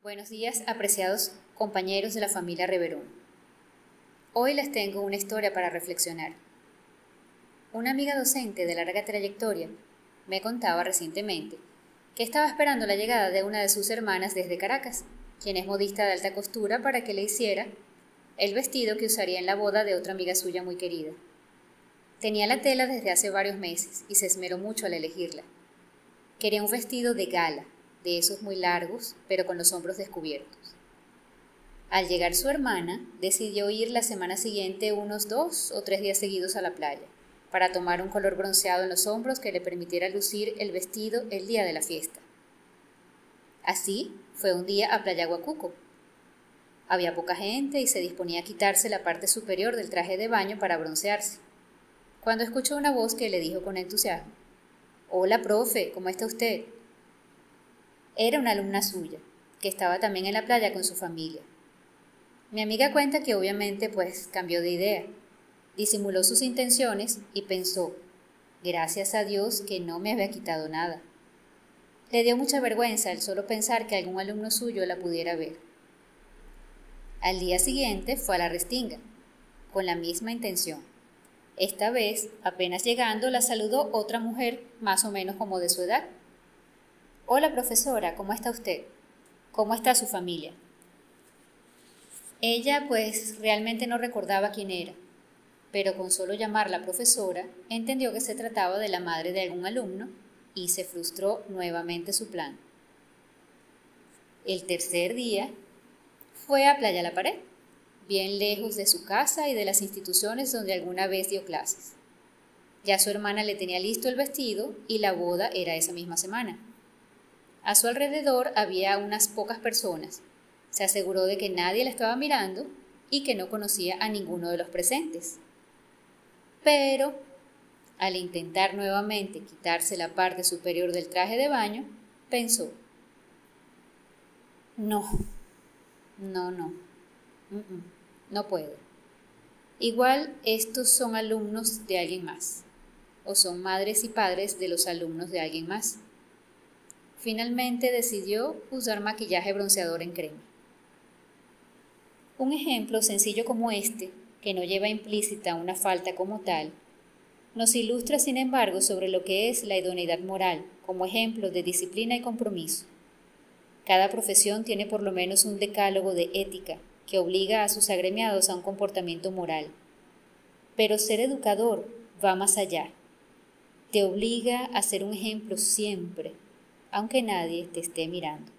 Buenos días, apreciados compañeros de la familia Reverón. Hoy les tengo una historia para reflexionar. Una amiga docente de larga trayectoria me contaba recientemente que estaba esperando la llegada de una de sus hermanas desde Caracas, quien es modista de alta costura para que le hiciera el vestido que usaría en la boda de otra amiga suya muy querida. Tenía la tela desde hace varios meses y se esmeró mucho al elegirla. Quería un vestido de gala, de esos muy largos, pero con los hombros descubiertos. Al llegar su hermana, decidió ir la semana siguiente unos dos o tres días seguidos a la playa, para tomar un color bronceado en los hombros que le permitiera lucir el vestido el día de la fiesta. Así fue un día a Playa Guacuco. Había poca gente y se disponía a quitarse la parte superior del traje de baño para broncearse, cuando escuchó una voz que le dijo con entusiasmo, Hola, profe, ¿cómo está usted? Era una alumna suya, que estaba también en la playa con su familia. Mi amiga cuenta que obviamente pues cambió de idea, disimuló sus intenciones y pensó, gracias a Dios que no me había quitado nada. Le dio mucha vergüenza el solo pensar que algún alumno suyo la pudiera ver. Al día siguiente fue a la restinga, con la misma intención. Esta vez, apenas llegando, la saludó otra mujer más o menos como de su edad, Hola profesora, ¿cómo está usted? ¿Cómo está su familia? Ella pues realmente no recordaba quién era, pero con solo llamarla profesora entendió que se trataba de la madre de algún alumno y se frustró nuevamente su plan. El tercer día fue a Playa La Pared, bien lejos de su casa y de las instituciones donde alguna vez dio clases. Ya su hermana le tenía listo el vestido y la boda era esa misma semana. A su alrededor había unas pocas personas. Se aseguró de que nadie la estaba mirando y que no conocía a ninguno de los presentes. Pero, al intentar nuevamente quitarse la parte superior del traje de baño, pensó, no, no, no, no puedo. Igual estos son alumnos de alguien más, o son madres y padres de los alumnos de alguien más. Finalmente decidió usar maquillaje bronceador en crema. Un ejemplo sencillo como este, que no lleva implícita una falta como tal, nos ilustra sin embargo sobre lo que es la idoneidad moral como ejemplo de disciplina y compromiso. Cada profesión tiene por lo menos un decálogo de ética que obliga a sus agremiados a un comportamiento moral. Pero ser educador va más allá. Te obliga a ser un ejemplo siempre, aunque nadie te esté mirando.